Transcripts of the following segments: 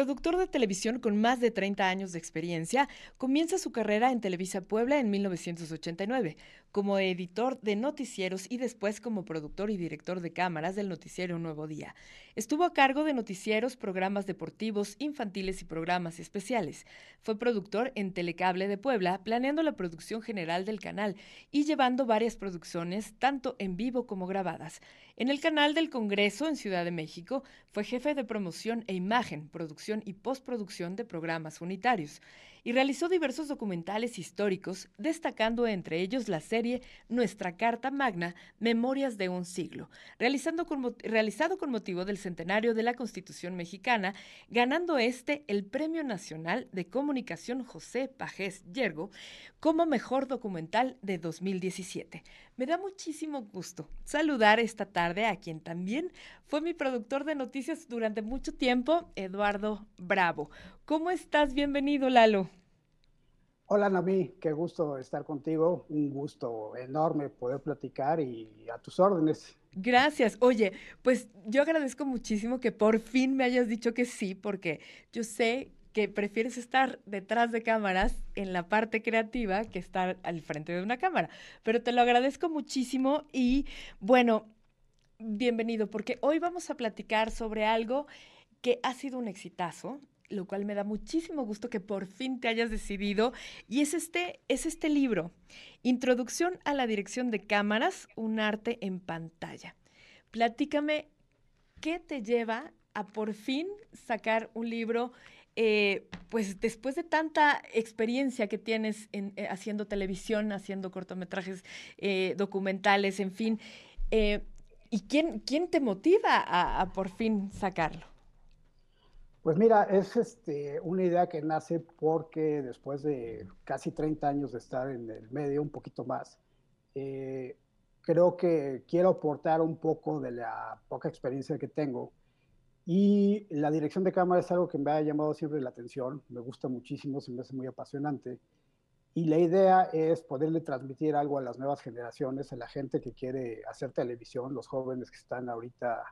Productor de televisión con más de 30 años de experiencia, comienza su carrera en Televisa Puebla en 1989, como editor de noticieros y después como productor y director de cámaras del noticiero Nuevo Día. Estuvo a cargo de noticieros, programas deportivos, infantiles y programas especiales. Fue productor en Telecable de Puebla, planeando la producción general del canal y llevando varias producciones, tanto en vivo como grabadas. En el canal del Congreso en Ciudad de México, fue jefe de promoción e imagen, producción y postproducción de programas unitarios y realizó diversos documentales históricos, destacando entre ellos la serie Nuestra Carta Magna, Memorias de un siglo, realizando realizado con motivo del centenario de la Constitución mexicana, ganando este el Premio Nacional de Comunicación José Pajés Yergo como mejor documental de 2017. Me da muchísimo gusto saludar esta tarde a quien también fue mi productor de noticias durante mucho tiempo, Eduardo Bravo. ¿Cómo estás? Bienvenido, Lalo. Hola, Nami, qué gusto estar contigo. Un gusto enorme poder platicar y a tus órdenes. Gracias. Oye, pues yo agradezco muchísimo que por fin me hayas dicho que sí, porque yo sé que prefieres estar detrás de cámaras en la parte creativa que estar al frente de una cámara. Pero te lo agradezco muchísimo y bueno, bienvenido, porque hoy vamos a platicar sobre algo que ha sido un exitazo lo cual me da muchísimo gusto que por fin te hayas decidido. Y es este, es este libro, Introducción a la Dirección de Cámaras, un arte en pantalla. Platícame, ¿qué te lleva a por fin sacar un libro? Eh, pues después de tanta experiencia que tienes en, eh, haciendo televisión, haciendo cortometrajes, eh, documentales, en fin, ¿y quién, quién te motiva a por fin sacarlo? Pues mira, es este, una idea que nace porque después de casi 30 años de estar en el medio, un poquito más, creo que quiero aportar un poco de la poca experiencia que tengo. Y la dirección de cámara es algo que me ha llamado siempre la atención, me gusta muchísimo, se me hace muy apasionante. Y la idea es poderle transmitir algo a las nuevas generaciones, a la gente que quiere hacer televisión, los jóvenes que están ahorita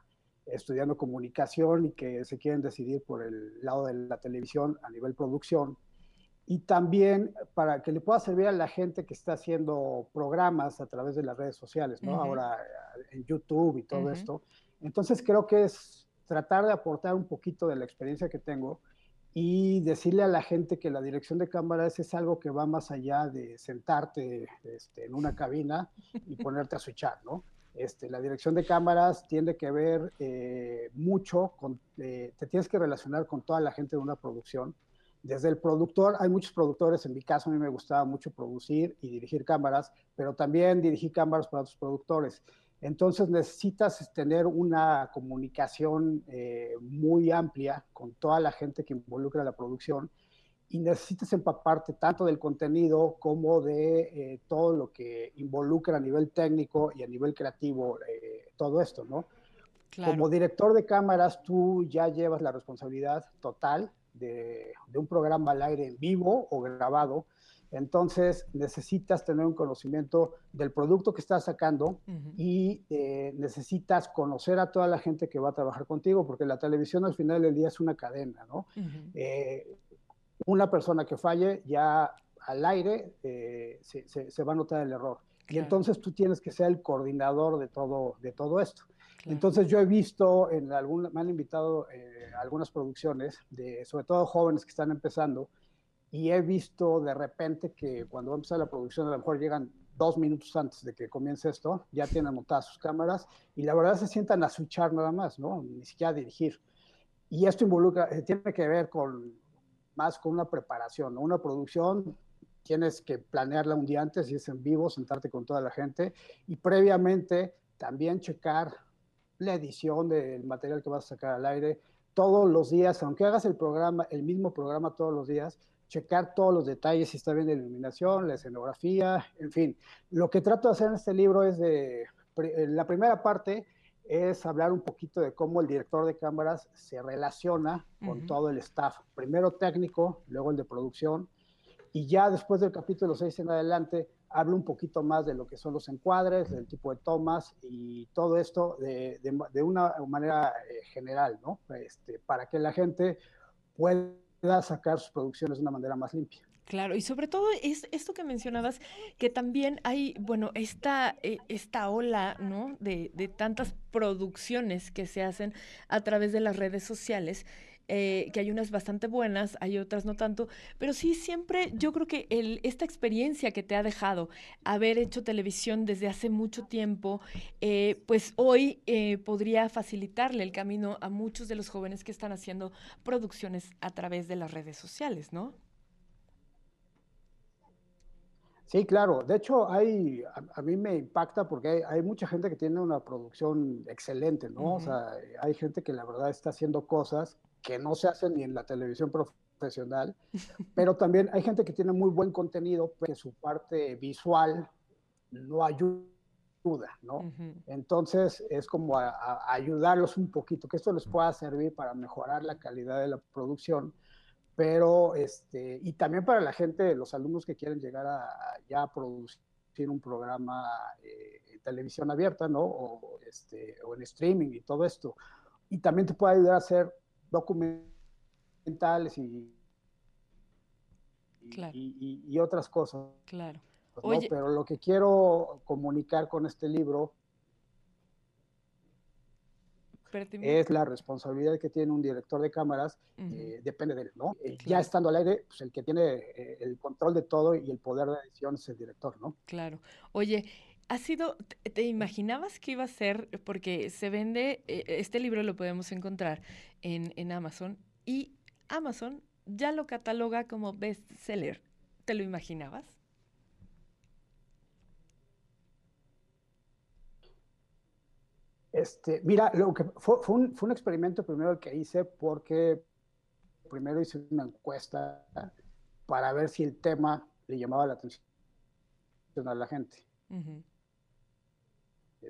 estudiando comunicación y que se quieren decidir por el lado de la televisión a nivel producción. Y también para que le pueda servir a la gente que está haciendo programas a través de las redes sociales, ¿no? Ahora eh, en YouTube y todo esto. Entonces creo que es tratar de aportar un poquito de la experiencia que tengo y decirle a la gente que la dirección de cámaras es algo que va más allá de sentarte este, en una cabina y ponerte a switchar, ¿no? Este, la dirección de cámaras tiene que ver eh, mucho con, eh, te tienes que relacionar con toda la gente de una producción. Desde el productor, hay muchos productores, en mi caso a mí me gustaba mucho producir y dirigir cámaras, pero también dirigir cámaras para otros productores. Entonces necesitas tener una comunicación eh, muy amplia con toda la gente que involucra la producción y necesitas empaparte tanto del contenido como de eh, todo lo que involucra a nivel técnico y a nivel creativo eh, todo esto, ¿no? Como director de cámaras, tú ya llevas la responsabilidad total de, de, un programa al aire en vivo o grabado, entonces necesitas tener un conocimiento del producto que estás sacando y eh, necesitas conocer a toda la gente que va a trabajar contigo, porque la televisión al final del día es una cadena, ¿no? una persona que falle ya al aire eh, se, va a notar el error. Y entonces tú tienes que ser el coordinador de todo, de todo esto. Entonces yo he visto, en algún, me han invitado eh, a algunas producciones, de, sobre todo jóvenes que están empezando, y he visto de repente que cuando va a empezar la producción a lo mejor llegan dos minutos antes de que comience esto, ya tienen montadas sus cámaras y la verdad se sientan a switchar nada más, ¿no? Ni siquiera a dirigir. Y esto involucra, eh, tiene que ver con más con una preparación, Una producción tienes que planearla un día antes, si es en vivo, sentarte con toda la gente y previamente también checar la edición del material que vas a sacar al aire todos los días, aunque hagas el programa, el mismo programa todos los días, checar todos los detalles, si está bien la iluminación, la escenografía, en fin. Lo que trato de hacer en este libro es de, la primera parte es hablar un poquito de cómo el director de cámaras se relaciona con todo el staff, primero técnico, luego el de producción, y ya después del capítulo 6 en adelante hablo un poquito más de lo que son los encuadres, del tipo de tomas y todo esto de, de, una manera eh, general, ¿no? Este, para que la gente pueda sacar sus producciones de una manera más limpia. Claro, y sobre todo es esto que mencionabas, que también hay, bueno, esta, eh, esta ola, ¿no? De, de tantas producciones que se hacen a través de las redes sociales eh, que hay unas bastante buenas, hay otras no tanto, pero sí siempre yo creo que el, esta experiencia que te ha dejado haber hecho televisión desde hace mucho tiempo, eh, pues hoy eh, podría facilitarle el camino a muchos de los jóvenes que están haciendo producciones a través de las redes sociales, ¿no? Sí, claro. De hecho, hay, a, mí me impacta porque hay, mucha gente que tiene una producción excelente, ¿no? O sea, hay gente que la verdad está haciendo cosas que no se hacen ni en la televisión profesional, pero también hay gente que tiene muy buen contenido, que su parte visual no ayuda, ¿no? Entonces es como ayudarlos un poquito, que esto les pueda servir para mejorar la calidad de la producción, pero este, y también para la gente, los alumnos que quieren llegar a, ya producir un programa eh, en televisión abierta, ¿no? O, este, o en streaming y todo esto. Y también te puede ayudar a hacer documentales y, y, otras cosas. Claro. Pues, Pero lo que quiero comunicar con este libro es la responsabilidad que tiene un director de cámaras, eh, depende de él, ¿no? Eh, ya estando al aire, pues el que tiene eh, el control de todo y el poder de edición es el director, ¿no? Claro. Oye, ha sido, ¿te imaginabas que iba a ser? Porque se vende, eh, este libro lo podemos encontrar en, en Amazon y Amazon ya lo cataloga como bestseller. ¿Te lo imaginabas? Este, mira, lo que fue, fue, un, fue, un, experimento primero que hice porque primero hice una encuesta para ver si el tema le llamaba la atención a la gente.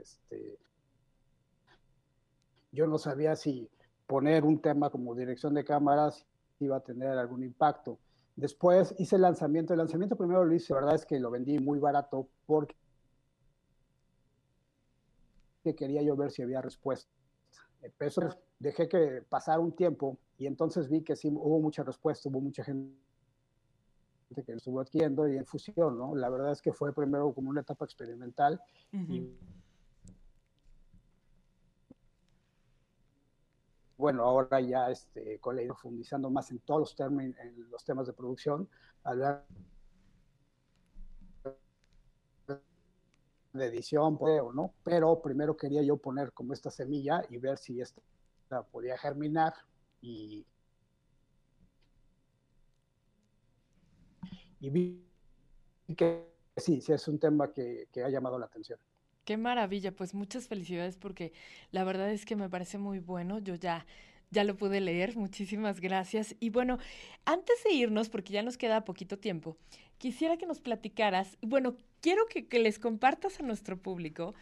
Este, yo no sabía si poner un tema como dirección de cámaras iba a tener algún impacto. Después hice el lanzamiento. El lanzamiento primero lo hice, la verdad es que lo vendí muy barato porque quería yo ver si había respuesta. Eso dejé que pasara un tiempo y entonces vi que sí hubo mucha respuesta, hubo mucha gente que lo estuvo adquiriendo y en fusión, ¿no? La verdad es que fue primero como una etapa experimental y bueno, ahora ya este, con la profundizando más en todos los, términos, en los temas de producción, hablar de edición, o no, pero primero quería yo poner como esta semilla y ver si esta podía germinar y, y vi que sí, sí es un tema que, que ha llamado la atención. Qué maravilla, pues muchas felicidades porque la verdad es que me parece muy bueno. Yo ya ya lo pude leer, muchísimas gracias. Y bueno, antes de irnos, porque ya nos queda poquito tiempo, quisiera que nos platicaras, bueno, quiero que, que, les compartas a nuestro público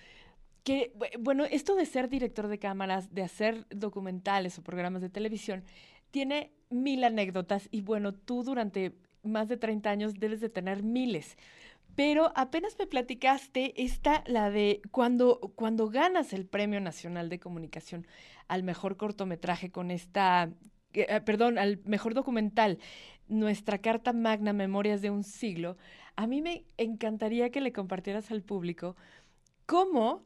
que, bueno, esto de ser director de cámaras, de hacer documentales o programas de televisión, tiene mil anécdotas y bueno, tú durante más de 30 años debes de tener miles. Pero apenas me platicaste esta, la de cuando, cuando ganas el Premio Nacional de Comunicación al mejor cortometraje con esta, eh, perdón, al mejor documental, nuestra Carta Magna Memorias de un siglo, a mí me encantaría que le compartieras al público cómo,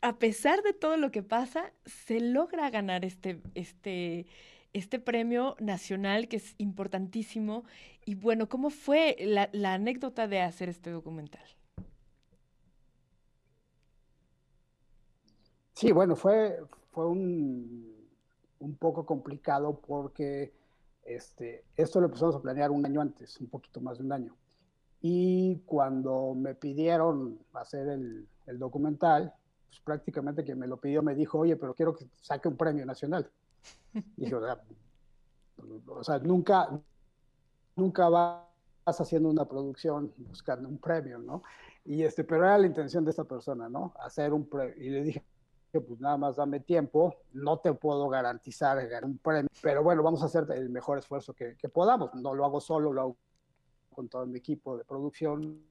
a pesar de todo lo que pasa, se logra ganar este, este, este premio nacional que es importantísimo. Y bueno, ¿cómo fue la, anécdota de hacer este documental? Sí, bueno, fue, fue un, un poco complicado porque este, esto lo empezamos a planear un año antes, un poquito más de un año. Y cuando me pidieron hacer el, el documental, pues prácticamente quien me lo pidió me dijo, oye, pero quiero que saque un premio nacional. Y o sea, nunca, nunca vas haciendo una producción buscando un premio, ¿no? Y este, pero era la intención de esta persona, ¿no? Hacer un premio. Y le dije, pues nada más dame tiempo, no te puedo garantizar un premio, pero bueno, vamos a hacer el mejor esfuerzo que, que podamos. No lo hago solo, lo hago con todo mi equipo de producción.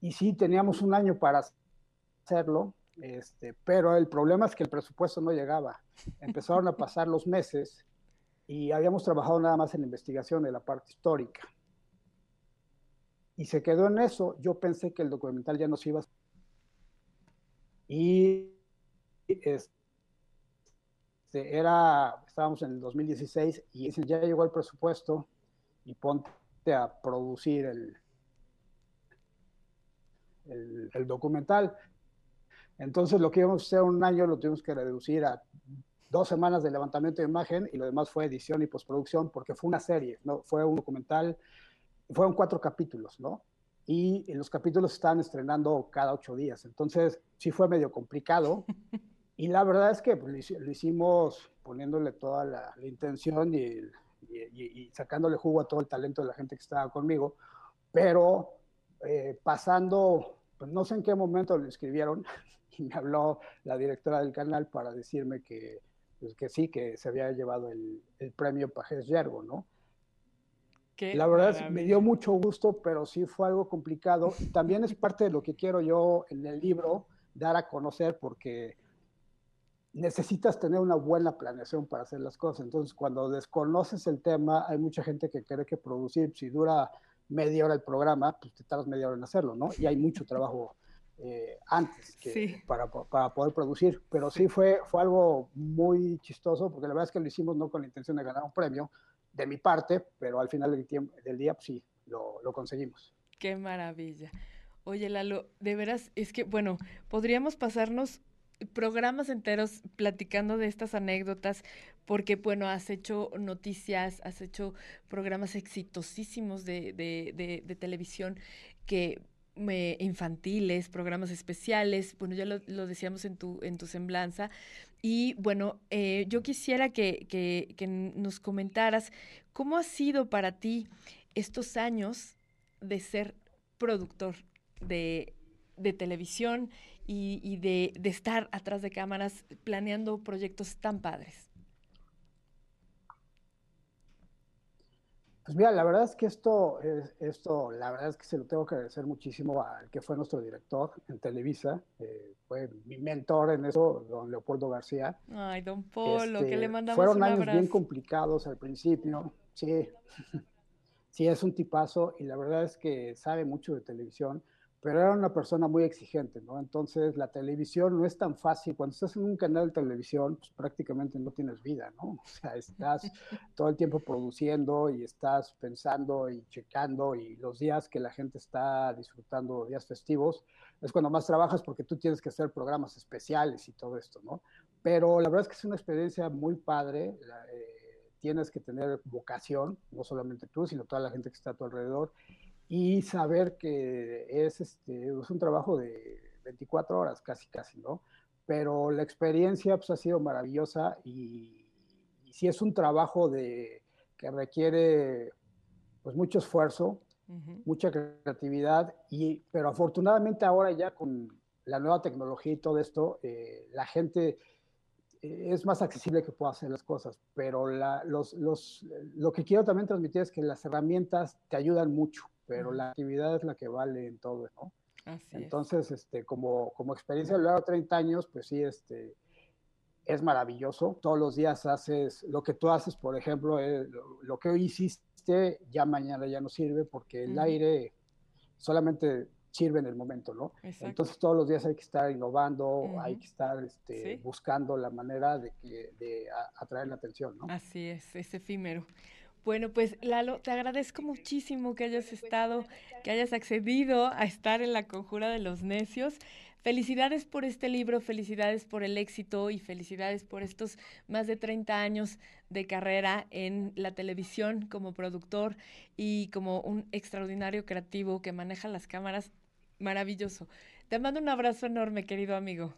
Y sí, teníamos un año para hacerlo, este, pero el problema es que el presupuesto no llegaba. Empezaron a pasar los meses y habíamos trabajado nada más en la investigación de la parte histórica. Y se quedó en eso. Yo pensé que el documental ya nos iba a... Y este, era, estábamos en el 2016 y ya llegó el presupuesto y ponte a producir el, el documental. Entonces lo que íbamos a hacer un año lo tuvimos que reducir a dos semanas de levantamiento de imagen y lo demás fue edición y postproducción porque fue una serie, ¿no? Fue un documental, fueron cuatro capítulos, ¿no? Y los capítulos están estrenando cada ocho días, entonces sí fue medio complicado y la verdad es que pues, lo hicimos poniéndole toda la, intención y, y, sacándole jugo a todo el talento de la gente que estaba conmigo, pero eh, pasando, pues no sé en qué momento lo escribieron, y me habló la directora del canal para decirme que, pues que sí, que se había llevado el, el premio Pajés Yergo, ¿no? la verdad es, me dio mucho gusto, pero sí fue algo complicado. También es parte de lo que quiero yo en el libro dar a conocer porque necesitas tener una buena planeación para hacer las cosas. Entonces, cuando desconoces el tema, hay mucha gente que cree que producir, si dura media hora el programa, pues te tardas media hora en hacerlo, ¿no? Y hay mucho trabajo eh, antes que para, para, poder producir. Pero sí fue, fue algo muy chistoso, porque la verdad es que lo hicimos no con la intención de ganar un premio, de mi parte, pero al final del, tiempo, del día, pues sí, lo, lo conseguimos. Qué maravilla. Oye, Lalo, de veras, es que, bueno, podríamos pasarnos programas enteros platicando de estas anécdotas, porque, bueno, has hecho noticias, has hecho programas exitosísimos de, de, de televisión que infantiles, programas especiales, bueno, ya lo, decíamos en tu, en tu semblanza. Y bueno, eh, yo quisiera que, que, nos comentaras cómo ha sido para ti estos años de ser productor de, de televisión y, y de, de estar atrás de cámaras planeando proyectos tan padres. Pues mira, la verdad es que esto, esto, la verdad es que se lo tengo que agradecer muchísimo al que fue nuestro director en Televisa, eh, fue mi mentor en eso, don Leopoldo García. Ay, don Polo, que le este, mandamos Fueron un años bien complicados al principio, sí, sí, es un tipazo y la verdad es que sabe mucho de televisión pero era una persona muy exigente, ¿no? Entonces la televisión no es tan fácil. Cuando estás en un canal de televisión, pues prácticamente no tienes vida, ¿no? O sea, estás todo el tiempo produciendo y estás pensando y checando y los días que la gente está disfrutando, días festivos, es cuando más trabajas porque tú tienes que hacer programas especiales y todo esto, ¿no? Pero la verdad es que es una experiencia muy padre. Eh, tienes que tener vocación, no solamente tú, sino toda la gente que está a tu alrededor y saber que es, este, es un trabajo de 24 horas casi, casi, ¿no? Pero la experiencia pues, ha sido maravillosa y, y sí es un trabajo de, que requiere pues, mucho esfuerzo, mucha creatividad, y, pero afortunadamente ahora ya con la nueva tecnología y todo esto, eh, la gente eh, es más accesible que pueda hacer las cosas, pero la, los, los, lo que quiero también transmitir es que las herramientas te ayudan mucho pero la actividad es la que vale en todo, ¿no? Entonces, este, como, como experiencia lo largo de 30 años, pues sí, este, es maravilloso. Todos los días haces lo que tú haces, por ejemplo, eh, lo, que hoy hiciste, ya mañana ya no sirve porque el aire solamente sirve en el momento, ¿no? Entonces todos los días hay que estar innovando, hay que estar este, buscando la manera de, que, de atraer la atención, ¿no? Así es, es efímero. Bueno, pues Lalo, te agradezco muchísimo que hayas estado, que hayas accedido a estar en la conjura de los necios. Felicidades por este libro, felicidades por el éxito y felicidades por estos más de 30 años de carrera en la televisión como productor y como un extraordinario creativo que maneja las cámaras. Maravilloso. Te mando un abrazo enorme, querido amigo.